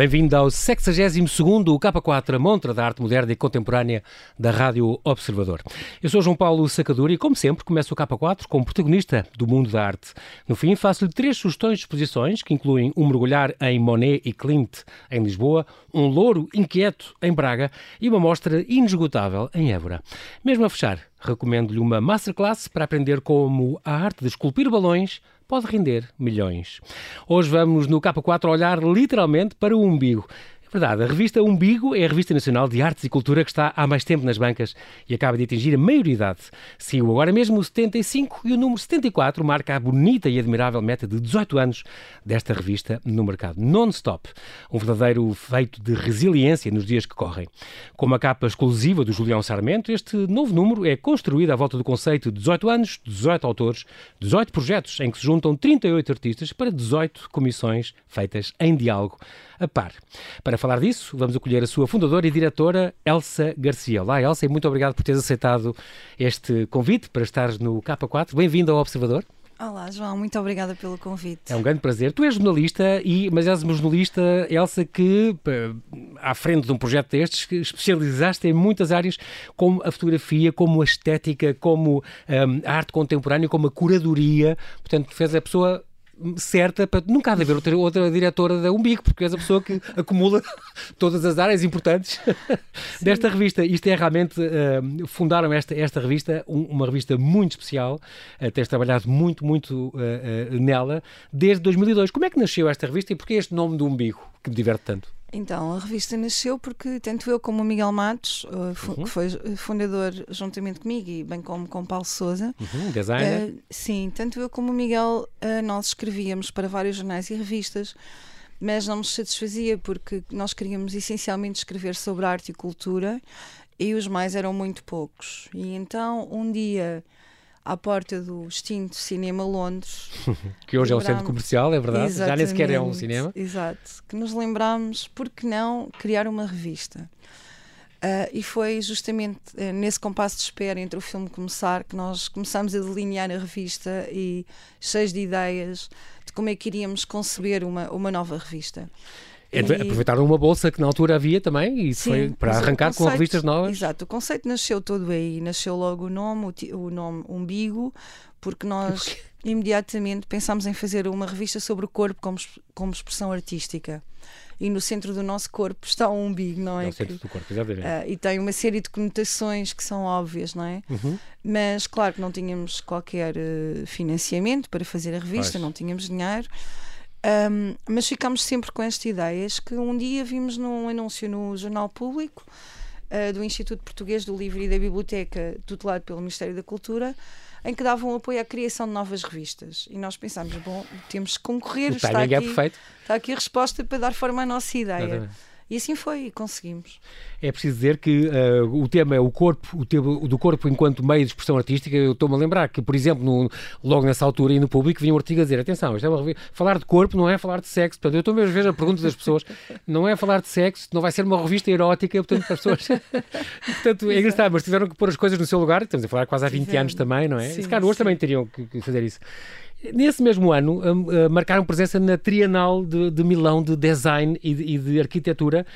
Bem-vindo ao 62º K4, a montra da arte moderna e contemporânea da Rádio Observador. Eu sou João Paulo Sacadura e, como sempre, começo o K4 como protagonista do mundo da arte. No fim, faço-lhe três sugestões de exposições, que incluem um mergulhar em Monet e Klimt, em Lisboa, um louro inquieto, em Braga, e uma mostra inesgotável, em Évora. Mesmo a fechar, recomendo-lhe uma masterclass para aprender como a arte de esculpir balões pode render milhões. Hoje vamos no K4 olhar literalmente para o umbigo. Verdade, a revista Umbigo é a revista nacional de artes e cultura que está há mais tempo nas bancas e acaba de atingir a maioridade. Sigo agora mesmo o 75 e o número 74 marca a bonita e admirável meta de 18 anos desta revista no mercado. Non-stop, um verdadeiro feito de resiliência nos dias que correm. Com uma capa exclusiva do Julião Sarmento, este novo número é construído à volta do conceito de 18 anos, 18 autores, 18 projetos em que se juntam 38 artistas para 18 comissões feitas em diálogo a par. Para falar disso, vamos acolher a sua fundadora e diretora, Elsa Garcia. Olá, Elsa, e muito obrigado por teres aceitado este convite para estar no K4. Bem-vindo ao Observador. Olá, João, muito obrigada pelo convite. É um grande prazer. Tu és jornalista, e, mas és uma jornalista, Elsa, que à frente de um projeto destes, que especializaste em muitas áreas, como a fotografia, como a estética, como um, a arte contemporânea, como a curadoria. Portanto, fez a pessoa certa para nunca há de haver outra, outra diretora da Umbigo, porque és a pessoa que acumula todas as áreas importantes desta revista. Isto é realmente, uh, fundaram esta, esta revista, um, uma revista muito especial, uh, tens trabalhado muito, muito uh, uh, nela, desde 2002. Como é que nasceu esta revista e porquê este nome do Umbigo, que me diverte tanto? Então, a revista nasceu porque tanto eu como o Miguel Matos, uh, uhum. que foi fundador juntamente comigo e bem como com Paulo Souza, uhum, designer. Uh, sim, tanto eu como o Miguel, uh, nós escrevíamos para vários jornais e revistas, mas não nos satisfazia porque nós queríamos essencialmente escrever sobre arte e cultura e os mais eram muito poucos. E então, um dia à porta do extinto Cinema Londres. que hoje é um centro comercial, é verdade? Já nem sequer é um cinema. Exato. Que nos lembramos, por que não, criar uma revista. Uh, e foi justamente uh, nesse compasso de espera entre o filme começar que nós começamos a delinear a revista e cheios de ideias de como é que iríamos conceber uma, uma nova revista. É, e... Aproveitaram uma bolsa que na altura havia também e Sim, foi para arrancar conceito, com revistas novas. Exato, o conceito nasceu todo aí, nasceu logo o nome, o, o nome Umbigo, porque nós imediatamente pensámos em fazer uma revista sobre o corpo como, como expressão artística e no centro do nosso corpo está o umbigo, não é? No centro do corpo, exatamente. Uh, e tem uma série de conotações que são óbvias, não é? Uhum. Mas claro que não tínhamos qualquer uh, financiamento para fazer a revista, não tínhamos dinheiro. Um, mas ficámos sempre com esta ideia. que um dia vimos num anúncio no Jornal Público uh, do Instituto Português do Livro e da Biblioteca, tutelado pelo Ministério da Cultura, em que davam apoio à criação de novas revistas. E nós pensámos, bom, temos que concorrer, está é aqui, é perfeito. está aqui a resposta para dar forma à nossa ideia. Exatamente. E assim foi, e conseguimos. É preciso dizer que uh, o tema é o corpo, o tema do corpo enquanto meio de expressão artística. Eu estou-me a lembrar que, por exemplo, no, logo nessa altura e no público vinha um artigo a dizer: atenção, é uma, falar de corpo não é falar de sexo. Portanto, eu estou mesmo a ver a pergunta das pessoas: não é falar de sexo, não vai ser uma revista erótica, portanto, para as pessoas. portanto, é engraçado, mas tiveram que pôr as coisas no seu lugar. Estamos a falar quase há 20 anos também, não é? Sim, e se calhar hoje também teriam que, que fazer isso. Nesse mesmo ano, uh, uh, marcaram presença na Trienal de, de Milão de Design e de, e de Arquitetura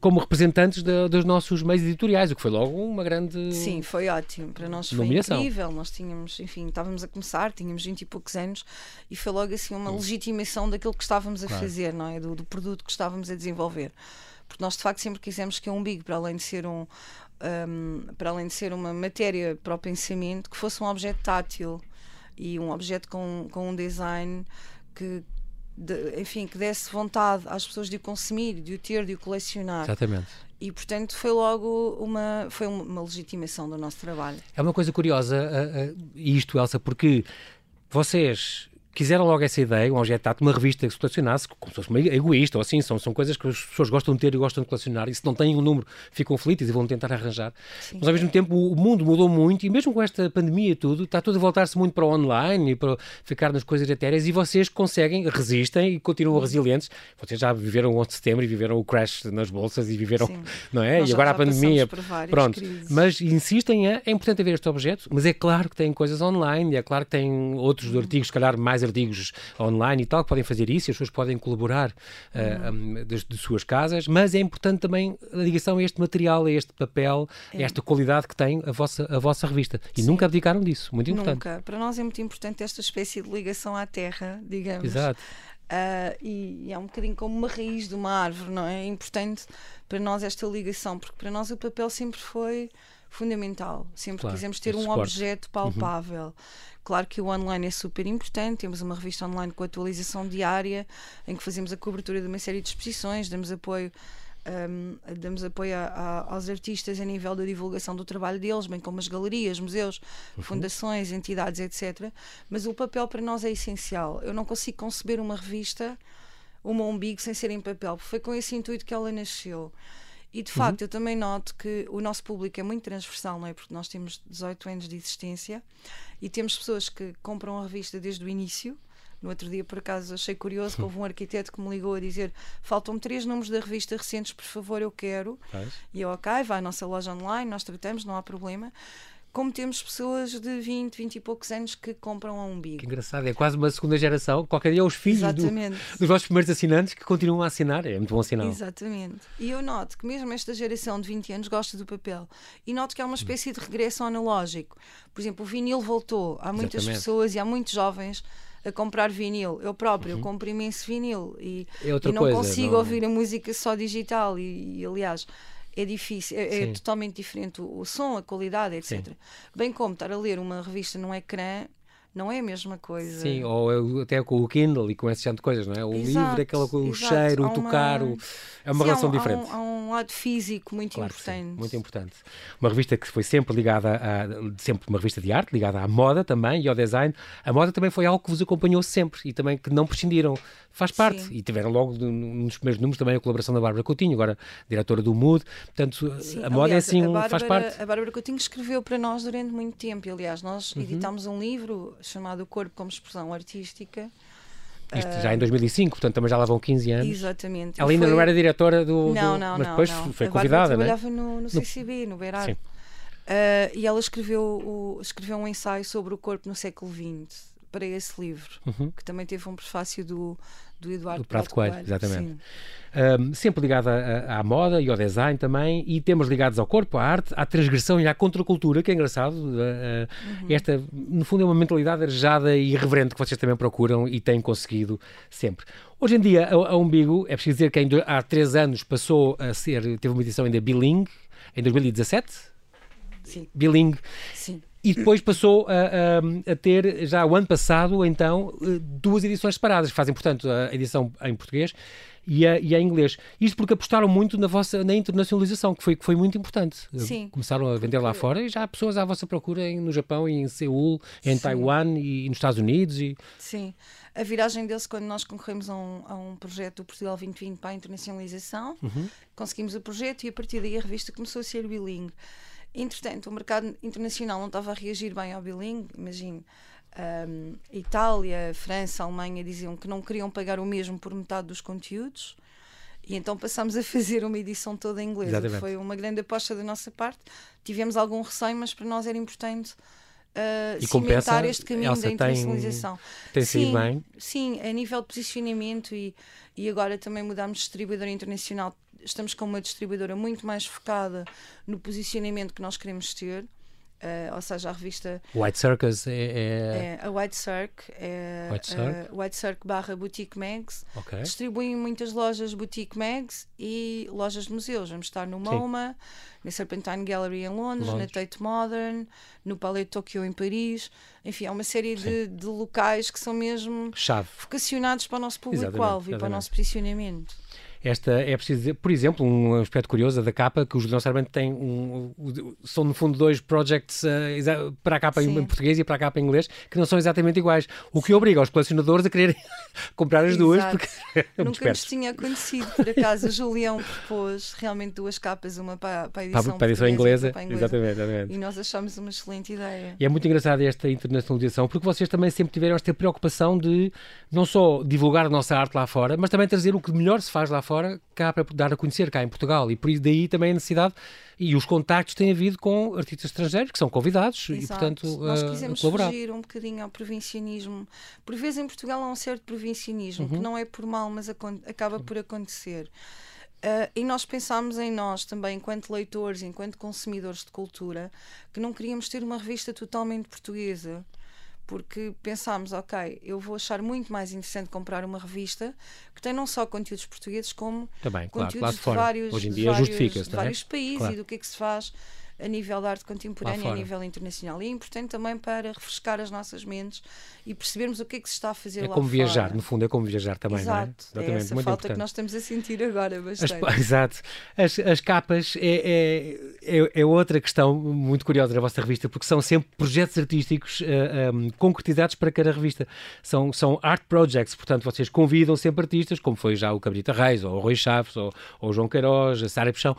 como representantes de, dos nossos meios editoriais, o que foi logo uma grande. Sim, foi ótimo. Para nós foi nomeação. incrível. Nós tínhamos, enfim, estávamos a começar, tínhamos 20 e poucos anos e foi logo assim uma legitimação daquilo que estávamos a claro. fazer, não é? Do, do, produto que estávamos a desenvolver. Porque nós de facto sempre quisemos que um umbigo, para além de ser um, um, para além de ser uma matéria para o pensamento, que fosse um objeto tátil e um objeto com, com um design que, de, enfim, que desse vontade às pessoas de o consumir, de o ter, de o colecionar. Exatamente. E portanto foi logo uma, foi uma legitimação do nosso trabalho. É uma coisa curiosa uh, uh, isto, Elsa, porque vocês quiseram logo essa ideia, um objeto tátil, uma revista que se colecionasse, como se fosse uma egoísta ou assim, são, são coisas que as pessoas gostam de ter e gostam de colecionar, e se não têm um número ficam felizes e vão tentar arranjar. Sim. Mas ao mesmo tempo o mundo mudou muito e mesmo com esta pandemia e tudo, está tudo a voltar-se muito para o online e para ficar nas coisas etéreas e vocês conseguem, resistem e continuam resilientes. Vocês já viveram o 11 de setembro e viveram o crash nas bolsas e viveram, Sim. não é? Nós e agora a pandemia. Pronto. Crises. Mas insistem, é, é importante haver este objeto, mas é claro que tem coisas online, é claro que tem outros uhum. artigos, se calhar mais artigos online e tal, que podem fazer isso, as pessoas podem colaborar uhum. uh, de, de, suas casas, mas é importante também a ligação a este material, a este papel, é. a esta qualidade que tem a vossa, a vossa revista. E Sim. nunca abdicaram disso, muito importante. Nunca. Para nós é muito importante esta espécie de ligação à terra, digamos. Exato. Uh, e, e, é um bocadinho como uma raiz de uma árvore, não é? É importante para nós esta ligação, porque para nós o papel sempre foi fundamental. Sempre claro, quisemos ter um suporte. objeto uhum. palpável. Uhum. Claro que o online é super importante, temos uma revista online com atualização diária, em que fazemos a cobertura de uma série de exposições, damos apoio um, damos apoio a, a, aos artistas a nível da divulgação do trabalho deles, bem como as galerias, museus, uhum. fundações, entidades, etc. Mas o papel para nós é essencial. Eu não consigo conceber uma revista, uma umbigo, sem ser em papel. Foi com esse intuito que ela nasceu. E de facto, uhum. eu também noto que o nosso público é muito transversal, não é? Porque nós temos 18 anos de existência e temos pessoas que compram a revista desde o início no outro dia, por acaso, achei curioso que houve um arquiteto que me ligou a dizer: faltam-me três números da revista recentes, por favor, eu quero. E eu, ok, vai à nossa loja online, nós tratamos, não há problema como temos pessoas de 20, 20 e poucos anos que compram a umbigo. Que engraçado, é quase uma segunda geração. Qualquer dia os filhos do, dos vossos primeiros assinantes que continuam a assinar. É muito bom sinal. Exatamente. E eu noto que mesmo esta geração de 20 anos gosta do papel. E noto que há uma espécie de regresso analógico. Por exemplo, o vinil voltou. Há muitas Exatamente. pessoas e há muitos jovens a comprar vinil. Eu próprio uhum. compro imenso vinil e, é e não coisa, consigo não... ouvir a música só digital. E, e aliás, é difícil, é, é, totalmente diferente o, o, som, a qualidade, etc. Sim. Bem como estar a ler uma revista num ecrã não é a mesma coisa. Sim, ou até com o Kindle e com esse tipo de coisas, não é? O exato, livro, aquela, o exato. cheiro, o tocar, o... é uma sim, relação há um, diferente. Há um, há um, lado físico muito claro importante. Sim, muito importante. Uma revista que foi sempre ligada a, sempre uma revista de arte, ligada à moda também e ao design. A moda também foi algo que vos acompanhou sempre e também que não prescindiram. Faz parte. Sim. E tiveram logo nos primeiros números também a colaboração da Bárbara Coutinho, agora diretora do Mood. Portanto, sim, a moda é assim, a Bárbara, faz parte. A Bárbara Coutinho escreveu para nós durante muito tempo. Aliás, nós uhum. editámos um livro chamado Corpo como expressão artística. Isto já em 2005, portanto também já lá vão 15 anos. Exatamente. Ela ainda foi... não era diretora do. Não, do... não, mas depois não, foi convidada, não trabalhava no, no CCB, no Beirado. Uh, e ela escreveu, o, escreveu um ensaio sobre o corpo no século XX para esse livro, uhum. que também teve um prefácio do, do Eduardo do Prato Coelho. Coelho. Exatamente. Um, sempre ligada à, à, moda e ao design também, e temas ligados ao corpo, à arte, à transgressão e à contracultura, que é engraçado. Uh, uhum. Esta, no fundo, é uma mentalidade arejada e irreverente que vocês também procuram e têm conseguido sempre. Hoje em dia, a, a Umbigo, é preciso dizer que há três anos passou a ser, teve uma edição ainda bilingue, em 2017. Sim. Bilingue. Sim e depois passou a, a, a, ter, já o ano passado, então, eh, duas edições separadas, que fazem, portanto, a edição em português e a, e a inglês. Isto porque apostaram muito na vossa na internacionalização, que foi, que foi muito importante. Sim. Começaram a vender lá fora e já há pessoas à vossa procura em, no Japão, em Seul, em Sim. Taiwan e, e, nos Estados Unidos. E... Sim. A viragem deles, quando nós concorremos a um, a um projeto do Portugal 2020 para a internacionalização, uhum. conseguimos o projeto e a partir daí a revista começou a ser bilingue. Entretanto, o mercado internacional não estava a reagir bem ao bilingue. Imagine, um, Itália, França, Alemanha diziam que não queriam pagar o mesmo por metade dos conteúdos. E então passámos a fazer uma edição toda em inglês. Foi uma grande aposta da nossa parte. Tivemos algum receio, mas para nós era importante uh, e cimentar este caminho Elsa da internacionalização. Tem, tem sim, sido bem? Sim, a nível de posicionamento e, e agora também mudámos de distribuidor internacional estamos com uma distribuidora muito mais focada no posicionamento que nós queremos ter. Uh, ou seja, a revista White Circus é, é... é a White Circ é White Circ, uh, White Circ barra Boutique Mags okay. distribuem muitas lojas Boutique Mags e lojas de museus vamos estar no MoMA Sim. na Serpentine Gallery em Londres, Londres, na Tate Modern no Palais de Tokyo em Paris enfim, há uma série de, de, locais que são mesmo Chave. vocacionados para o nosso público-alvo e para o nosso posicionamento esta é preciso dizer, por exemplo, um aspecto curioso da capa, que os Jornal Sarmento têm um, são no fundo dois projects uh, para a capa em, em, português e para a capa em inglês, que não são exatamente iguais, o que obriga os colecionadores a quererem comprar as Exato. duas, porque é Nunca nos tinha acontecido, por acaso, o Julião propôs realmente duas capas, uma para, para a edição, para, a edição inglesa, para a inglesa. Exatamente, exatamente. E nós achamos uma excelente ideia. E é muito engraçado esta internacionalização, porque vocês também sempre tiveram esta preocupação de não só divulgar a nossa arte lá fora, mas também trazer o que melhor se faz lá fora, cá para dar a conhecer cá em Portugal. E por isso daí também a necessidade e os contactos têm havido com artistas estrangeiros que são convidados Exato. e, portanto, Nós quisemos colaborar. fugir um bocadinho ao provincianismo. Por vezes em Portugal há um certo provincianismo, uhum. que não é por mal, mas acaba por acontecer. Uh, e nós pensámos em nós também, enquanto leitores, enquanto consumidores de cultura, que não queríamos ter uma revista totalmente portuguesa porque pensámos, ok, eu vou achar muito mais interessante comprar uma revista que tem não só conteúdos portugueses, como Também, conteúdos claro, de vários, Hoje em dia de vários, de é? vários países claro. e do que é que se faz a nível da arte contemporânea, a nível internacional. E é importante também para refrescar as nossas mentes e percebermos o que é que se está a fazer é lá como fora. viajar, no fundo, é como viajar também, Exato, não é? Exatamente, é essa Muito falta importante. que nós estamos a sentir agora bastante. As, exato. As, as capas é, é, é, é, outra questão muito curiosa da vossa revista, porque são sempre projetos artísticos uh, eh, um, concretizados para cada revista. São, são art projects, portanto, vocês convidam sempre artistas, como foi já o Cabrita Reis, ou o Rui Chaves, ou, ou o João Queiroz, a Sara Peixão,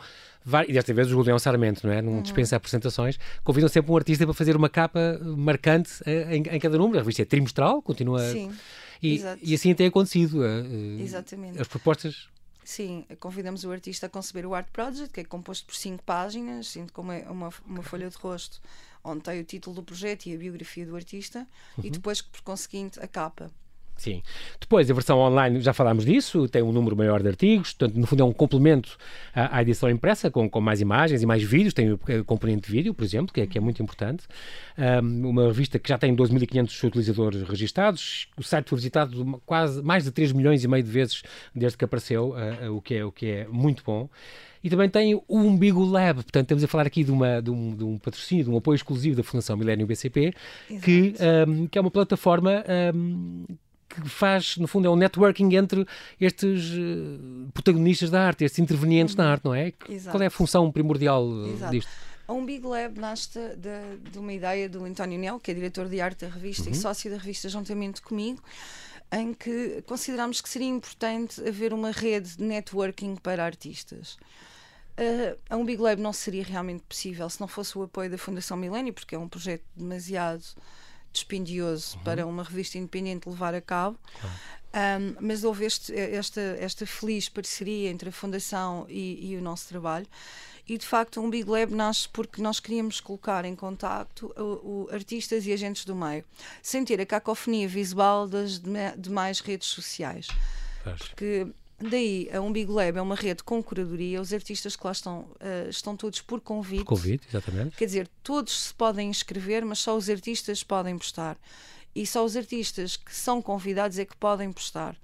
e desta vez o Julião Sarmento, não é? Não uhum. dispensa apresentações. Convidam sempre um artista para fazer uma capa marcante eh, em, em cada número. A revista é trimestral, continua. Sim. E, e assim tem acontecido. Uh, Exatamente. As propostas Sim, convidamos o artista a conceber o Art Project, que é composto por cinco páginas, sinto como é uma, uma folha de rosto, onde tem o título do projeto e a biografia do artista, uhum. e depois, por conseguinte, a capa. Sim. Depois, a versão online, já falámos disso, tem um número maior de artigos, portanto, no fundo é um complemento à, à edição impressa, com, com, mais imagens e mais vídeos, tem o componente de vídeo, por exemplo, que é, que é muito importante. Um, uma revista que já tem 2.500 utilizadores registados, o site foi visitado quase mais de 3 milhões e meio de vezes desde que apareceu, uh, uh, o, que é, o que é muito bom. E também tem o Umbigo Lab, portanto, estamos a falar aqui de, uma, de, um, de um patrocínio, de um apoio exclusivo da Fundação Milênio BCP, que, um, que é uma plataforma um, que faz, no fundo, é um networking entre estes uh, protagonistas da arte, estes intervenientes uhum. na arte, não é? Exato. Qual é a função primordial uh, Exato. disto? A Um Big Lab nasce de, de, uma ideia do António Nel, que é diretor de arte da revista uhum. e sócio da revista juntamente comigo, em que considerámos que seria importante haver uma rede de networking para artistas. Uh, a Um Big Lab não seria realmente possível se não fosse o apoio da Fundação Milênio, porque é um projeto demasiado dispendioso uhum. para uma revista independente levar a cabo. Um, mas houve este, esta, esta feliz parceria entre a Fundação e, e, o nosso trabalho. E de facto, um Big Lab nasce porque nós queríamos colocar em contacto o, o artistas e agentes do meio, sem ter a cacofonia visual das demais redes sociais. Porque Daí, a Umbigo Lab é uma rede com curadoria. Os artistas que lá estão uh, estão todos por convite. Por convite, exatamente. Quer dizer, todos se podem inscrever, mas só os artistas podem postar. E só os artistas que são convidados é que podem postar.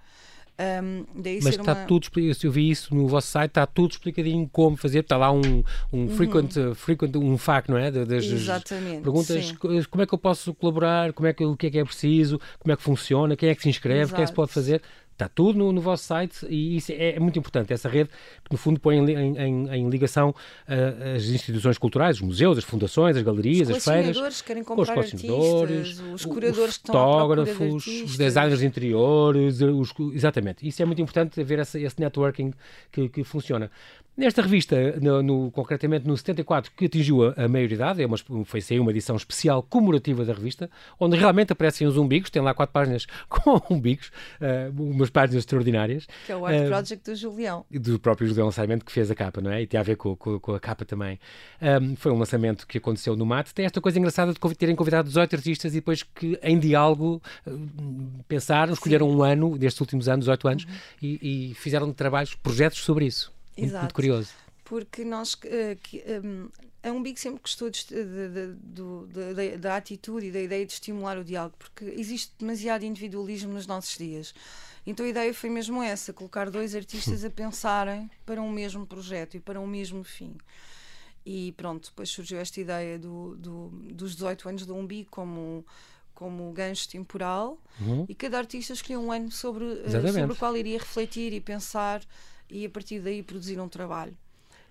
Um, Mas está uma... tudo se eu vi isso no vosso site, está tudo explicadinho como fazer. Está lá um, um uhum. frequent, frequent, um FAQ, não é? Das Exatamente. Perguntas sim. como é que eu posso colaborar, como é que, o que é que é preciso, como é que funciona, quem é que se inscreve, Exato. o que é que se pode fazer. Está tudo no, no, vosso site e isso é, é, muito importante. Essa rede que, no fundo, põe em, em, em ligação uh, as instituições culturais, os museus, as fundações, as galerias, as feiras. Os querem comprar os artistas, os curadores os que fotógrafos, de os designers de interiores, os, exatamente. Isso é muito importante haver essa, esse networking que, que funciona. Nesta revista, no, no, concretamente no 74, que atingiu a, a maioridade, é uma, foi sair uma edição especial comemorativa da revista, onde realmente aparecem os umbigos, tem lá quatro páginas com umbigos, uh, umas páginas extraordinárias. Que é o Art uh, Project do Julião. Do próprio Julião Lançamento que fez a capa, não é? E tem a ver com, com, com a capa também. Um, foi um lançamento que aconteceu no MAT. Tem esta coisa engraçada de terem convidado 18 artistas e depois que, em diálogo, uh, pensaram, escolheram Sim. um ano, destes últimos anos, 18 anos, uhum. e, e fizeram trabalhos, projetos sobre isso. Exato. Muito curioso. Porque nós, uh, que, um, a Umbigo sempre gostou de, de, de, da atitude e da ideia de estimular o diálogo, porque existe demasiado individualismo nos nossos dias. Então a ideia foi mesmo essa: colocar dois artistas a pensarem para um mesmo projeto e para um mesmo fim. E pronto, depois surgiu esta ideia do, do, dos 18 anos do Umbigo como como gancho temporal uhum. e cada artista escolheu um ano sobre, uh, sobre o qual iria refletir e pensar e a partir daí produzir um trabalho.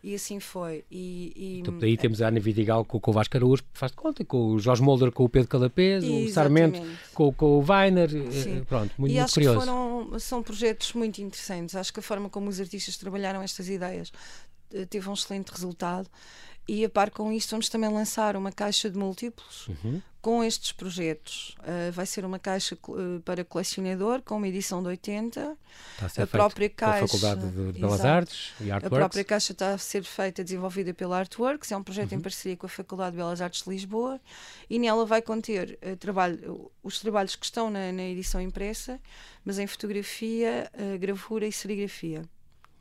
E assim foi. E, e então, daí temos a Ana Vidigal com, com o Vasco Araújo, faz de conta, com o Jorge Molder com o Pedro Calapés, o Sarmento com, com o Weiner, eh, Sim. pronto, muito, e muito curioso. Foram, são projetos muito interessantes. Acho que a forma como os artistas trabalharam estas ideias teve um excelente resultado. E a par com isto, vamos também lançar uma caixa de múltiplos uhum. com estes projetos. Uh, vai ser uma caixa uh, para colecionador com uma edição de 80. Está a, a própria caixa. a Faculdade de Belas exato, Artes e Artworks. A própria caixa está a ser feita, desenvolvida pela Artworks. É um projeto uhum. em parceria com a Faculdade de Belas Artes de Lisboa. E nela vai conter uh, trabalho, os trabalhos que estão na, na edição impressa, mas em fotografia, gravura e serigrafia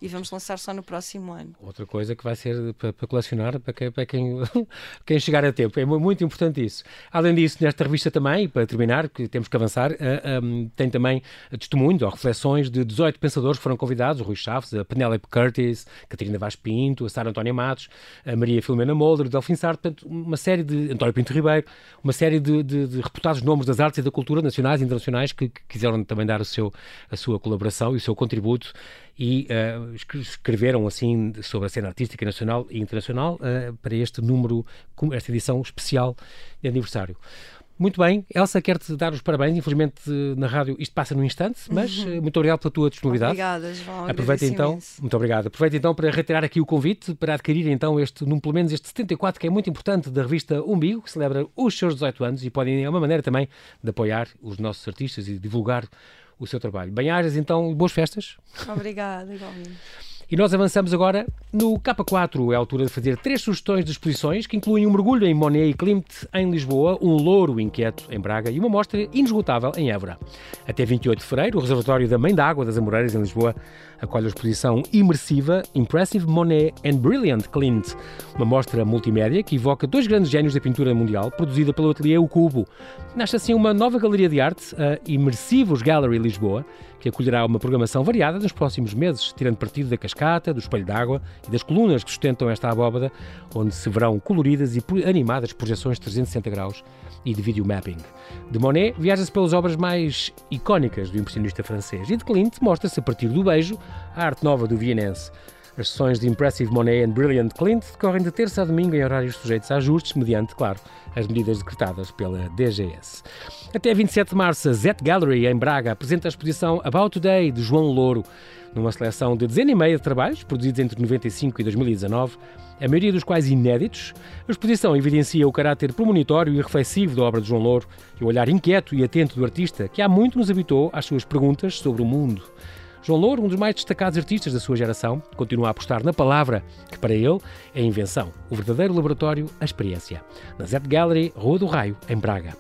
e vamos lançar só no próximo ano. Outra coisa que vai ser para, para colecionar para quem, para quem, quem chegar a tempo. É muito importante isso. Além disso, nesta revista também, para terminar, que temos que avançar, uh, um, tem também testemunhos ou reflexões de 18 pensadores que foram convidados, o Rui Chaves, a Penélope Curtis, Catarina Vaz Pinto, a Sara Antónia Matos, a Maria Filomena Molder, Delfim Sartre, portanto, uma série de, António Pinto Ribeiro, uma série de, de, de, reputados nomes das artes e da cultura nacionais e internacionais que, que quiseram também dar o seu, a sua colaboração e o seu contributo e uh, escreveram assim sobre a cena artística nacional e internacional uh, para este número, esta edição especial de aniversário. Muito bem, Elsa, quero-te dar os parabéns. Infelizmente, na rádio isto passa num instante, mas uhum. Eh, muito obrigado pela tua disponibilidade. Obrigada, João. Aproveita então, muito obrigado. Aproveita então para reiterar aqui o convite para adquirir então este, num, pelo menos este 74, que é muito importante, da revista Umbigo, que celebra os seus 18 anos e podem, é uma maneira também de apoiar os nossos artistas e divulgar o seu trabalho. Bem-ajas, então, boas festas. Obrigada, igualmente. E nós avançamos agora no K4. É a altura de fazer três sugestões de exposições que incluem um mergulho em Monet e Klimt em Lisboa, um louro inquieto em Braga e uma mostra inesgotável em Évora. Até 28 de fevereiro, o Reservatório da Mãe d'Água das Amoreiras em Lisboa acolhe a exposição imersiva Impressive Monet and Brilliant Klimt, uma mostra multimédia que evoca dois grandes gênios da pintura mundial, produzida pelo ateliê O Cubo. Nasce assim uma nova galeria de arte, a Imersivos Gallery Lisboa, que acolherá uma programação variada nos próximos meses, tirando partido da cascata, do espelho d'água e das colunas que sustentam esta abóbada, onde se verão coloridas e animadas projeções de 360 graus e de videomapping. De Monet viaja-se pelas obras mais icónicas do impressionista francês e de Klimt mostra-se a partir do beijo a arte nova do vienense. As sessões de Impressive Monet and Brilliant Clint decorrem de terça a domingo em horários sujeitos a ajustes, mediante, claro, as medidas decretadas pela DGS. Até 27 de março, a Zet Gallery, em Braga, apresenta a exposição About Today, de João Louro, numa seleção de dezena e meia de trabalhos, produzidos entre 95 e 2019, a maioria dos quais inéditos, a exposição evidencia o caráter premonitório e reflexivo da obra de João Louro e o olhar inquieto e atento do artista, que há muito nos habitou às suas perguntas sobre o mundo. João Louro, um dos mais destacados artistas da sua geração, continua a apostar na palavra, que para ele é a invenção, o verdadeiro laboratório, a experiência. Na Zet Gallery, Rua do Raio, em Braga.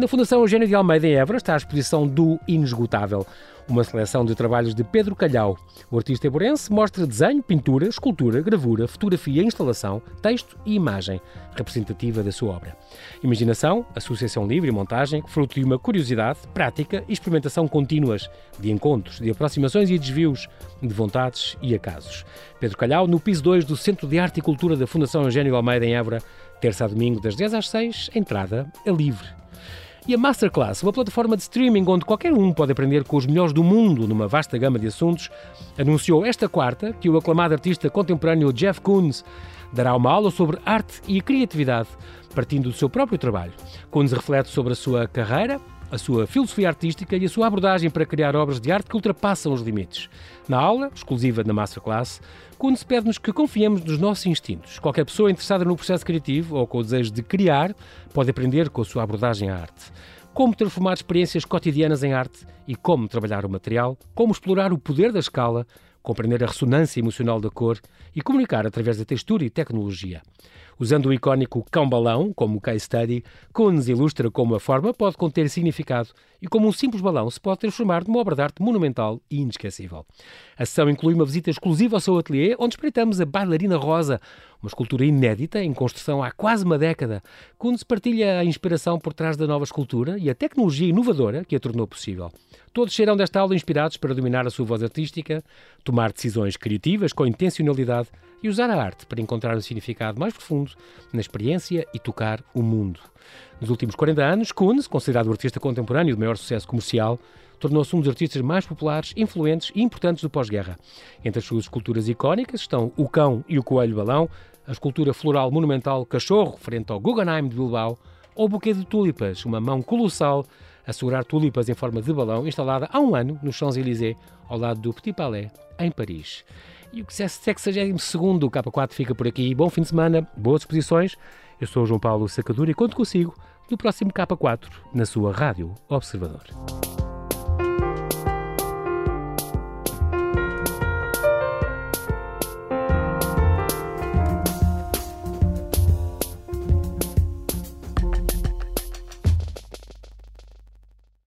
Na Fundação Eugênio de Almeida, em Évora, está a exposição do Inesgotável, uma seleção de trabalhos de Pedro Calhau. O artista eborense mostra desenho, pintura, escultura, gravura, fotografia, instalação, texto e imagem representativa da sua obra. Imaginação, associação livre e montagem, fruto de uma curiosidade, prática e experimentação contínuas, de encontros, de aproximações e desvios, de vontades e acasos. Pedro Calhau, no piso 2 do Centro de Arte e Cultura da Fundação Eugênio Almeida, em Évora, terça a domingo, das 10 às 6, entrada é livre e a Masterclass, uma plataforma de streaming onde qualquer um pode aprender com os melhores do mundo numa vasta gama de assuntos, anunciou esta quarta que o aclamado artista contemporâneo Jeff Koons dará uma aula sobre arte e criatividade, partindo do seu próprio trabalho. Koons reflete sobre a sua carreira, a sua filosofia artística e a sua abordagem para criar obras de arte que ultrapassam os limites. Na aula, exclusiva da Masterclass, Kuntz pede-nos que confiemos nos nossos instintos. Qualquer pessoa interessada no processo criativo ou com o desejo de criar pode aprender com a sua abordagem à arte. Como transformar experiências cotidianas em arte e como trabalhar o material, como explorar o poder da escala, compreender a ressonância emocional da cor e comunicar através da textura e tecnologia. Usando o icónico cão-balão como case study, Koons ilustra como a forma pode conter significado e como um simples balão se pode transformar numa obra de arte monumental e inesquecível. A sessão inclui uma visita exclusiva ao seu ateliê, onde espreitamos a bailarina rosa, uma escultura inédita em construção há quase uma década. Koons partilha a inspiração por trás da nova escultura e a tecnologia inovadora que a tornou possível. Todos serão desta aula inspirados para dominar a sua voz artística, tomar decisões criativas com intencionalidade e usar a arte para encontrar um significado mais profundo na experiência e tocar o mundo. Nos últimos 40 anos, Koons, considerado o artista contemporâneo de maior sucesso comercial, tornou-se um dos artistas mais populares, influentes e importantes do pós-guerra. Entre as suas esculturas icónicas estão o cão e o coelho balão, a escultura floral monumental Cachorro, frente ao Guggenheim de Bilbao, ou o buquê de tulipas, uma mão colossal a segurar tulipas em forma de balão, instalada há um ano nos Champs-Élysées, ao lado do Petit Palais, em Paris. E o 62 K4 fica por aqui. Bom fim de semana, boas exposições. Eu sou o João Paulo Sacadura e conto consigo no próximo K4 na sua Rádio Observador.